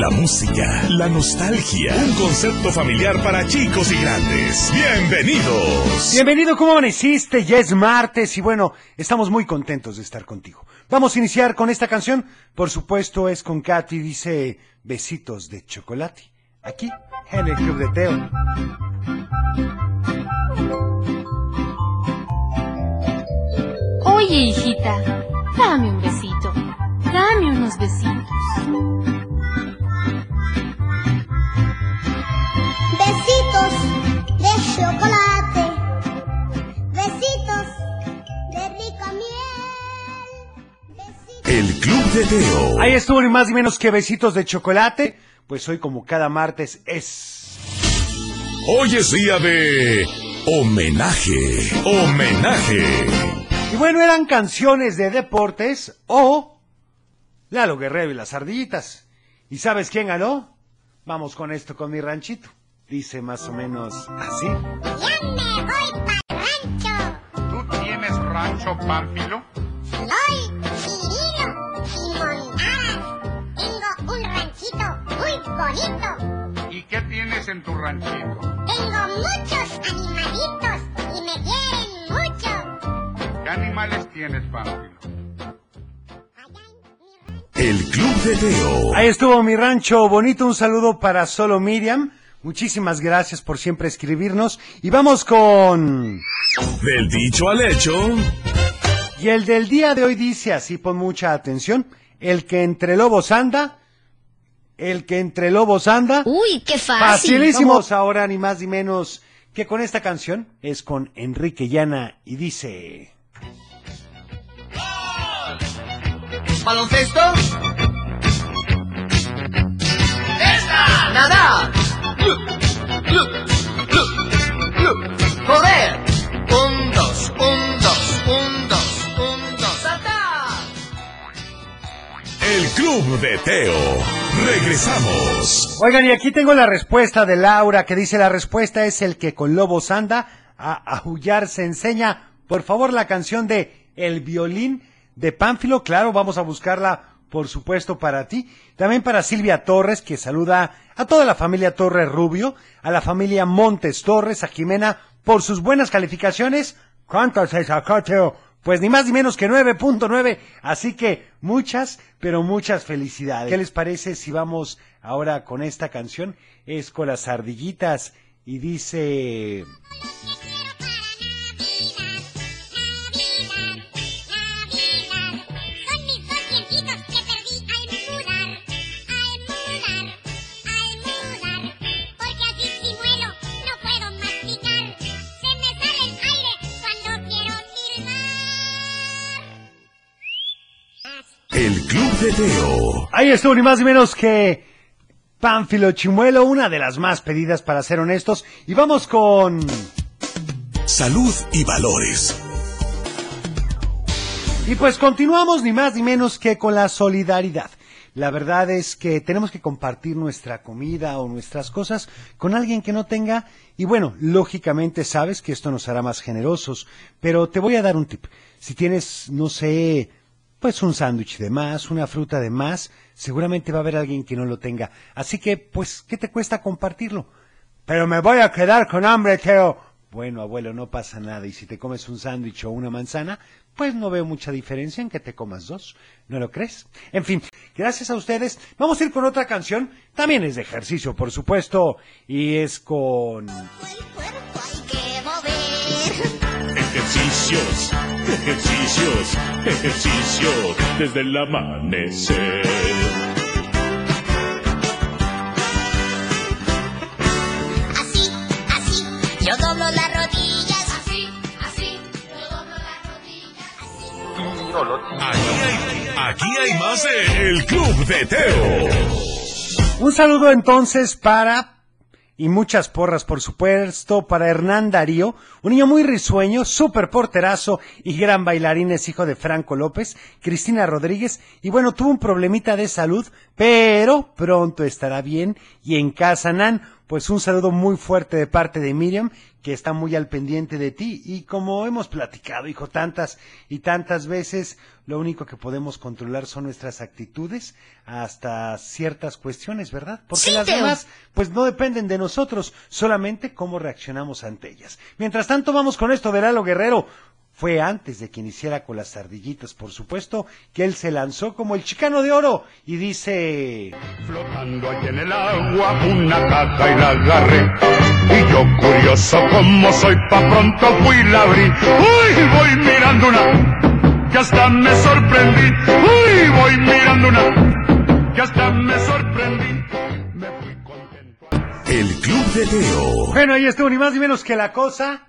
La música, la nostalgia. Un concepto familiar para chicos y grandes. Bienvenidos. Bienvenido, ¿cómo amaneciste? Ya es martes y bueno, estamos muy contentos de estar contigo. Vamos a iniciar con esta canción, por supuesto es con Katy, dice Besitos de Chocolate. Aquí, en el Club de Teo. Oye, hijita, dame un besito. Dame unos besitos. Besitos de chocolate. Besitos de rica miel. Besitos. El Club de Teo. Ahí estuvo ni más ni menos que Besitos de Chocolate, pues hoy como cada martes es... Hoy es día de homenaje. Homenaje. Y bueno, eran canciones de deportes o Lalo Guerrero y las ardillitas. ¿Y sabes quién ganó? Vamos con esto con mi ranchito. Dice más o menos así. Ya me voy para rancho. ¿Tú tienes rancho, Pánfilo? Soy Cirilo y Montaras. Tengo un ranchito muy bonito. ¿Y qué tienes en tu ranchito? Tengo muchos animalitos y me quieren mucho. ¿Qué animales tienes, Pánfilo? El Club de Teo. Ahí estuvo mi rancho bonito. Un saludo para solo Miriam. Muchísimas gracias por siempre escribirnos. Y vamos con... Del dicho al hecho. Y el del día de hoy dice así, pon mucha atención. El que entre lobos anda, el que entre lobos anda. Uy, qué fácil. Facilísimos ahora, ni más ni menos que con esta canción. Es con Enrique Llana y dice... ¿Baloncesto? ¡Nada! ¡Correr! Un, dos, un, dos, un, dos, un, dos. ¡Saltar! El Club de Teo. Regresamos. Oigan, y aquí tengo la respuesta de Laura, que dice la respuesta es el que con lobos anda, a aullar se enseña. Por favor, la canción de El violín de Pánfilo, claro, vamos a buscarla, por supuesto, para ti. También para Silvia Torres, que saluda a toda la familia Torres Rubio, a la familia Montes Torres, a Jimena, por sus buenas calificaciones. ¿Cuánto se sacó, Teo? Pues ni más ni menos que 9.9. Así que muchas, pero muchas felicidades. ¿Qué les parece si vamos ahora con esta canción? Es con las ardillitas y dice... El Club de Teo. Ahí estuvo ni más ni menos que Pánfilo Chimuelo, una de las más pedidas para ser honestos. Y vamos con... Salud y valores. Y pues continuamos ni más ni menos que con la solidaridad. La verdad es que tenemos que compartir nuestra comida o nuestras cosas con alguien que no tenga. Y bueno, lógicamente sabes que esto nos hará más generosos. Pero te voy a dar un tip. Si tienes, no sé, pues un sándwich de más, una fruta de más, seguramente va a haber alguien que no lo tenga. Así que, pues, ¿qué te cuesta compartirlo? Pero me voy a quedar con hambre, Teo. Bueno, abuelo, no pasa nada. Y si te comes un sándwich o una manzana, pues no veo mucha diferencia en que te comas dos. ¿No lo crees? En fin, gracias a ustedes. Vamos a ir con otra canción. También es de ejercicio, por supuesto. Y es con... Ejercicios, ejercicios, ejercicios desde el amanecer. Así, así, yo doblo las rodillas. Así, así, yo doblo las rodillas. Aquí hay, aquí hay más de El Club de Teo. Un saludo entonces para Y muchas porras, por supuesto, para Hernán Darío, un niño muy risueño, súper porterazo y gran bailarín, es hijo de Franco López, Cristina Rodríguez, y bueno, tuvo un problemita de salud, pero pronto estará bien, y en casa, Nan, pues un saludo muy fuerte de parte de Miriam, que está muy al pendiente de ti, y como hemos platicado, hijo, tantas y tantas veces, lo único que podemos controlar son nuestras actitudes hasta ciertas cuestiones, ¿verdad? Porque Sí, las demás pues no dependen de nosotros, solamente cómo reaccionamos ante ellas. Mientras tanto, vamos con esto de Lalo Guerrero. Fue antes de que iniciara con las ardillitas, por supuesto, que él se lanzó como el chicano de oro y dice... Flotando allí en el agua, una caca y la agarré. Y yo curioso como soy, pa' pronto fui y la abrí. Uy, voy mirando una, que hasta me sorprendí. Uy, voy mirando una, que hasta me sorprendí. Me fui contento. El Club de Teo. Bueno, ahí estuvo ni más ni menos que la cosa.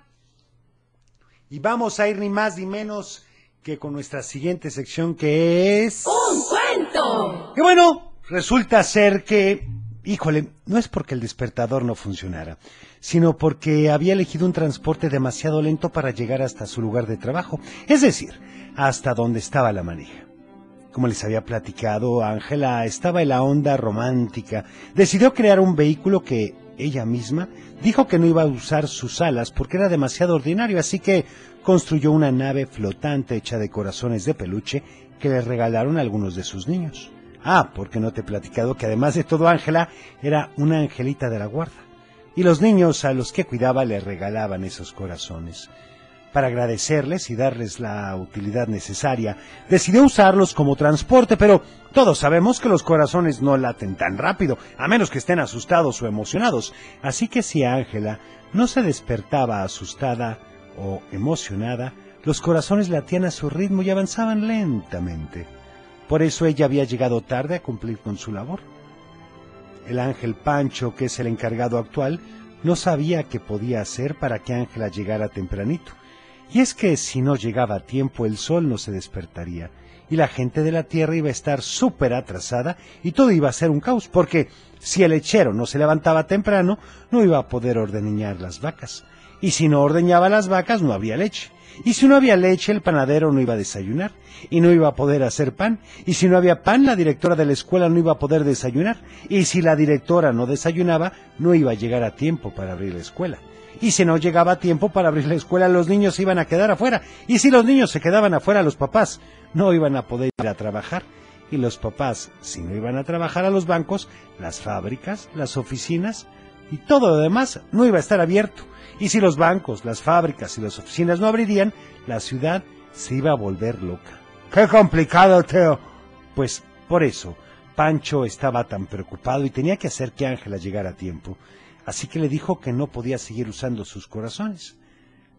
Y vamos a ir ni más ni menos que con nuestra siguiente sección que es... ¡Un cuento! Y bueno, resulta ser que, híjole, no es porque el despertador no funcionara, sino porque había elegido un transporte demasiado lento para llegar hasta su lugar de trabajo, es decir, hasta donde estaba la manija. Como les había platicado, Ángela estaba en la onda romántica. Decidió crear un vehículo que ella misma dijo que no iba a usar sus alas porque era demasiado ordinario, así que construyó una nave flotante hecha de corazones de peluche que le regalaron algunos de sus niños. Ah, porque no te he platicado que además de todo Ángela era una angelita de la guarda. Y los niños a los que cuidaba le regalaban esos corazones para agradecerles y darles la utilidad necesaria. Decidió usarlos como transporte, pero todos sabemos que los corazones no laten tan rápido, a menos que estén asustados o emocionados. Así que si Ángela no se despertaba asustada o emocionada, los corazones latían a su ritmo y avanzaban lentamente. Por eso ella había llegado tarde a cumplir con su labor. El ángel Pancho, que es el encargado actual, no sabía qué podía hacer para que Ángela llegara tempranito. Y es que si no llegaba a tiempo el sol no se despertaría, y la gente de la tierra iba a estar súper atrasada y todo iba a ser un caos, porque si el lechero no se levantaba temprano, no iba a poder ordeñar las vacas. Y si no ordeñaba las vacas, no había leche. Y si no había leche, el panadero no iba a desayunar y no iba a poder hacer pan. Y si no había pan, la directora de la escuela no iba a poder desayunar. Y si la directora no desayunaba, no iba a llegar a tiempo para abrir la escuela. Y si no llegaba a tiempo para abrir la escuela, los niños se iban a quedar afuera. Y si los niños se quedaban afuera, los papás no iban a poder ir a trabajar. Y los papás, si no iban a trabajar a los bancos, las fábricas, las oficinas y todo lo demás no iba a estar abierto. Y si los bancos, las fábricas y las oficinas no abrirían, la ciudad se iba a volver loca. ¡Qué complicado, Teo! Pues por eso, Pancho estaba tan preocupado y tenía que hacer que Ángela llegara a tiempo. Así que le dijo que no podía seguir usando sus corazones.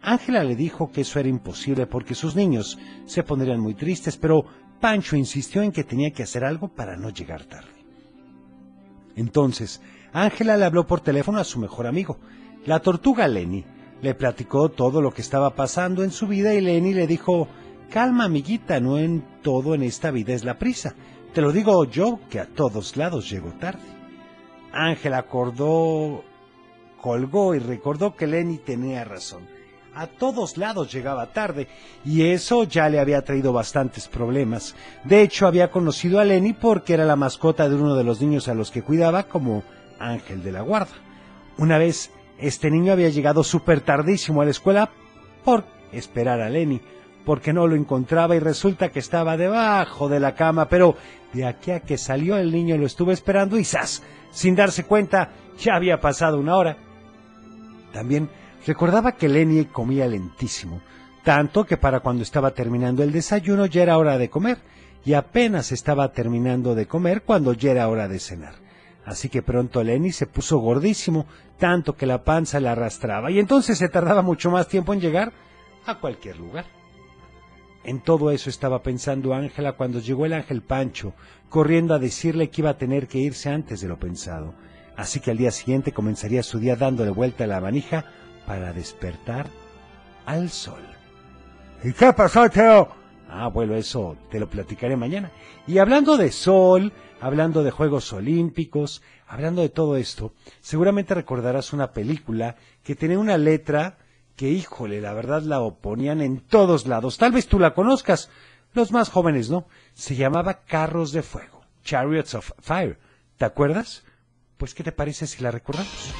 Ángela le dijo que eso era imposible porque sus niños se pondrían muy tristes, pero Pancho insistió en que tenía que hacer algo para no llegar tarde. Entonces, Ángela le habló por teléfono a su mejor amigo, la tortuga Lenny. Le platicó todo lo que estaba pasando en su vida y Lenny le dijo, calma amiguita, no en todo en esta vida es la prisa. Te lo digo yo que a todos lados llego tarde. Ángela acordó, colgó y recordó que Lenny tenía razón. A todos lados llegaba tarde y eso ya le había traído bastantes problemas. De hecho, había conocido a Lenny porque era la mascota de uno de los niños a los que cuidaba como ángel de la guarda. Una vez, este niño había llegado súper tardísimo a la escuela por esperar a Lenny, porque no lo encontraba y resulta que estaba debajo de la cama, pero de aquí a que salió el niño lo estuvo esperando y ¡zas! Sin darse cuenta, ya había pasado una hora. También recordaba que Lenny comía lentísimo, tanto que para cuando estaba terminando el desayuno ya era hora de comer, y apenas estaba terminando de comer cuando ya era hora de cenar. Así que pronto Lenny se puso gordísimo, tanto que la panza le arrastraba, y entonces se tardaba mucho más tiempo en llegar a cualquier lugar. En todo eso estaba pensando Ángela cuando llegó el ángel Pancho, corriendo a decirle que iba a tener que irse antes de lo pensado. Así que al día siguiente comenzaría su día dándole vuelta a la manija para despertar al sol. ¿Y qué pasó, Teo? Ah, bueno, eso te lo platicaré mañana. Y hablando de sol, hablando de Juegos Olímpicos, hablando de todo esto, seguramente recordarás una película que tenía una letra que, híjole, la verdad la oponían en todos lados. Tal vez tú la conozcas, los más jóvenes no. Se llamaba Carros de Fuego, Chariots of Fire. ¿Te acuerdas? Pues, ¿qué te parece si la recordamos?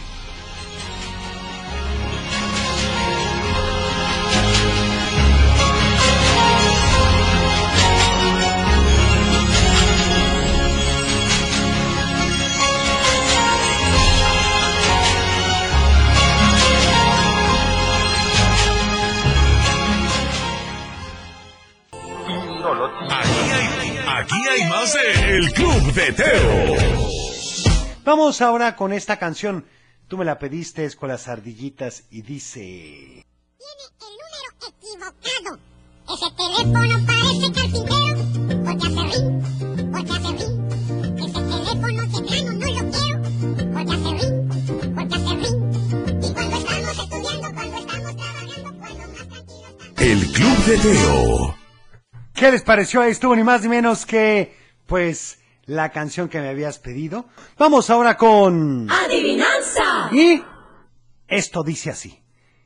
Aquí hay, más de El Club de Teo. Vamos ahora con esta canción. Tú me la pediste, es con las ardillitas y dice... Tiene el número equivocado. Ese teléfono parece carpintero. Porque hace ring, porque hace ring. Ese teléfono de plano no lo quiero. Porque hace ring, porque hace ring. Y cuando estamos estudiando, cuando estamos trabajando, cuando más tranquilos estamos. El Club de Teo. ¿Qué les pareció? Estuvo ni más ni menos que, pues, la canción que me habías pedido. Vamos ahora con... ¡Adivinanza! Y esto dice así.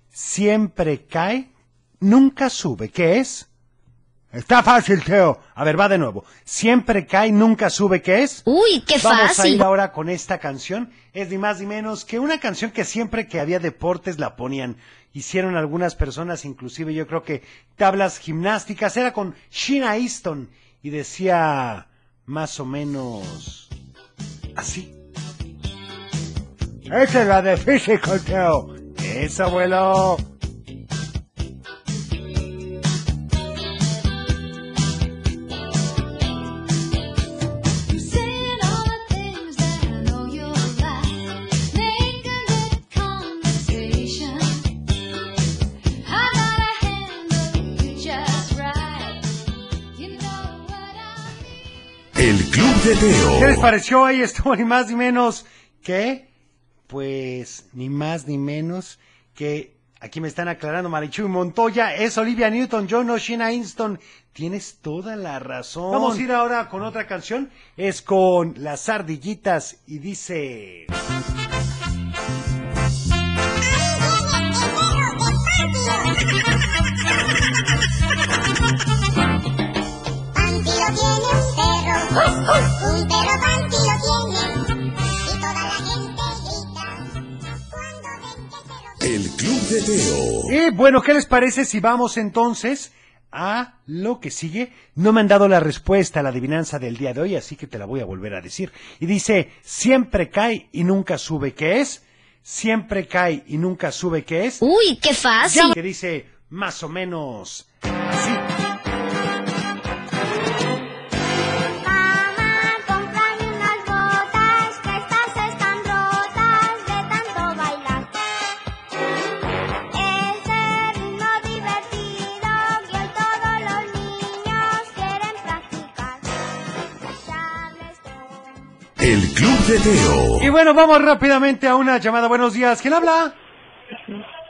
Siempre cae, nunca sube. ¿Qué es? Está fácil, Teo. A ver, va de nuevo. Siempre cae, nunca sube. ¿Qué es? Uy, qué Vamos a fácil. ir ahora con esta canción. Es ni más ni menos que una canción que siempre que había deportes la ponían. Hicieron algunas personas, inclusive yo creo que tablas gimnásticas. Era con Sheena Easton y decía más o menos así. Esa es la de Physical, Teo. Eso, abuelo. ¿Qué les pareció? Ahí estuvo ni más ni menos que, pues, ni más ni menos que, aquí me están aclarando Marichu y Montoya, es Olivia Newton-John, no Sheena Easton. Tienes toda la razón. Vamos a ir ahora con otra canción. Es con Las Ardillitas y dice... Teo. Y bueno, ¿qué les parece si vamos entonces a lo que sigue? No me han dado la respuesta a la adivinanza del día de hoy, así que te la voy a volver a decir. Y dice, siempre cae y nunca sube, ¿qué es? Siempre cae y nunca sube, ¿qué es? Uy, qué fácil. Que dice más o menos así. Y bueno, vamos rápidamente a una llamada. Buenos días. ¿Quién habla?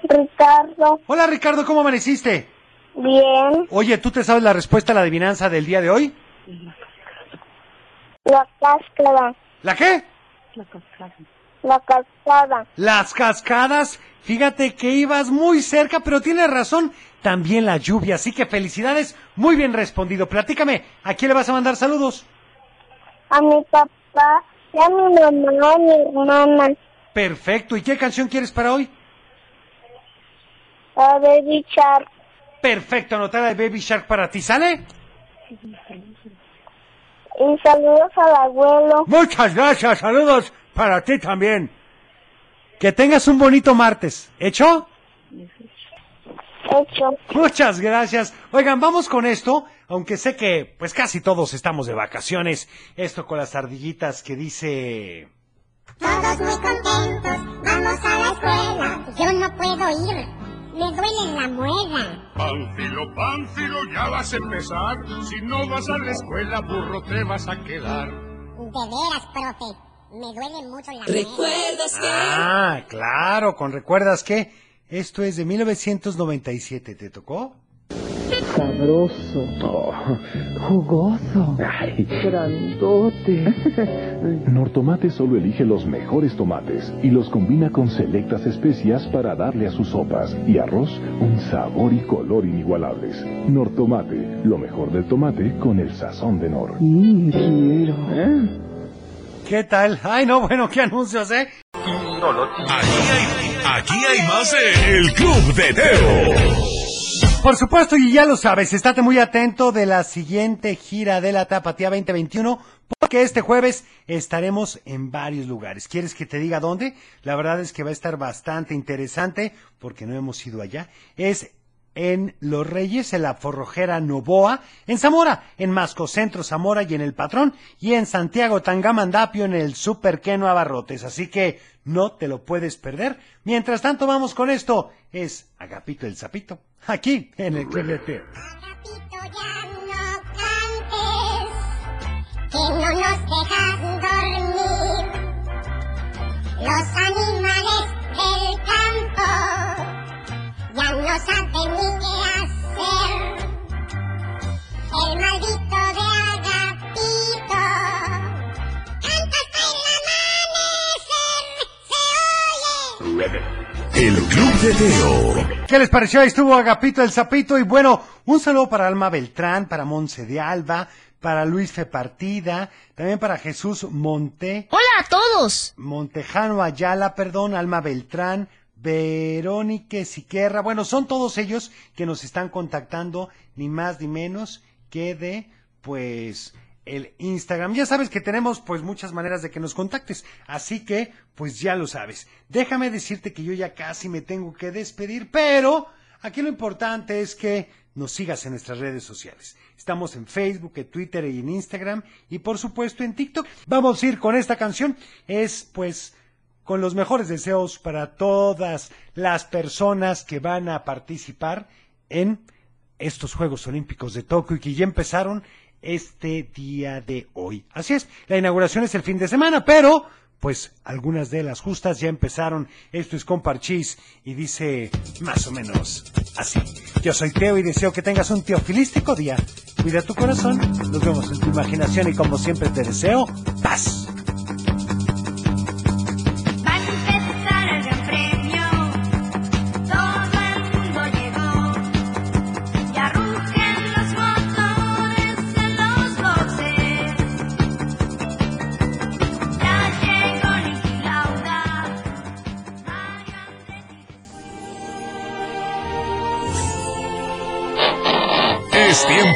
Ricardo, Hola Ricardo, ¿cómo amaneciste? bien, Oye, ¿tú te sabes la respuesta a la adivinanza del día de hoy? la cáscara, ¿La qué? la cascada, Las cascadas. Fíjate que ibas muy cerca, pero tienes razón. También la lluvia, así que felicidades. Muy bien respondido. Platícame, ¿a quién le vas a mandar saludos? a mi papá, y a mi mamá, mi hermana, Perfecto. ¿Y qué canción quieres para hoy? a Baby Shark, Perfecto, anotada de Baby Shark para ti, ¿sale? y saludos al abuelo. Muchas gracias, saludos para ti también. Que tengas un bonito martes. ¿Hecho? Hecho. Muchas gracias. Oigan, vamos con esto, aunque sé que pues casi todos estamos de vacaciones. Esto con las ardillitas que dice... Todos muy contentos, vamos a la escuela. Yo no puedo ir, me duele la muela. Pánfilo, Pánfilo, ya vas a empezar. Si no vas a la escuela, burro te vas a quedar. De veras, profe, me duele mucho la muela. ¿Recuerdas que? Ah, claro, con recuerdas que esto es de 1997, ¿te tocó? Sabroso, Oh, jugoso, ay. grandote. Nortomate solo elige los mejores tomates y los combina con selectas especias para darle a sus sopas y arroz un sabor y color inigualables. Nortomate, lo mejor del tomate con el sazón de Nor. Mm, quiero. ¿Eh? ¿Qué tal? Ay, no, bueno, qué anuncios, ¿eh? Aquí hay, aquí hay más de El Club de Teo. Por supuesto, y ya lo sabes, estate muy atento de la siguiente gira de la Tapatía 2021, porque este jueves estaremos en varios lugares. ¿Quieres que te diga dónde? La verdad es que va a estar bastante interesante, porque no hemos ido allá. Es en Los Reyes, en la Forrojera Novoa, en Zamora, en Masco Centro Zamora y en El Patrón, y en Santiago Tangamandapio en el Super Queno Abarrotes. Así que no te lo puedes perder. Mientras tanto, vamos con esto. Es Agapito el Zapito, aquí en el Club de que no nos dejas dormir. Los animales El maldito de Agapito canta hasta el amanecer, se oye. El Club de Teo. ¿Qué les pareció? Ahí estuvo Agapito el Zapito y bueno, un saludo para Alma Beltrán, para Monse de Alba, para Luis Fe Partida, también para Jesús Monte, Hola a todos. Montejano Ayala, perdón, Alma Beltrán, Verónica Siquerra, bueno, son todos ellos que nos están contactando, ni más ni menos que de, pues, el Instagram. Ya sabes que tenemos, pues, muchas maneras de que nos contactes, así que, pues, ya lo sabes. Déjame decirte que yo ya casi me tengo que despedir, pero aquí lo importante es que nos sigas en nuestras redes sociales. Estamos en Facebook, en Twitter y en Instagram y por supuesto en TikTok. Vamos a ir con esta canción. Es pues con los mejores deseos para todas las personas que van a participar en estos Juegos Olímpicos de Tokio y que ya empezaron este día de hoy. Así es, la inauguración es el fin de semana, pero pues algunas de las justas ya empezaron. Esto es con Parchís y dice más o menos así. Yo soy Teo y deseo que tengas un teofilístico día. Cuida tu corazón, nos vemos en tu imaginación y como siempre te deseo paz.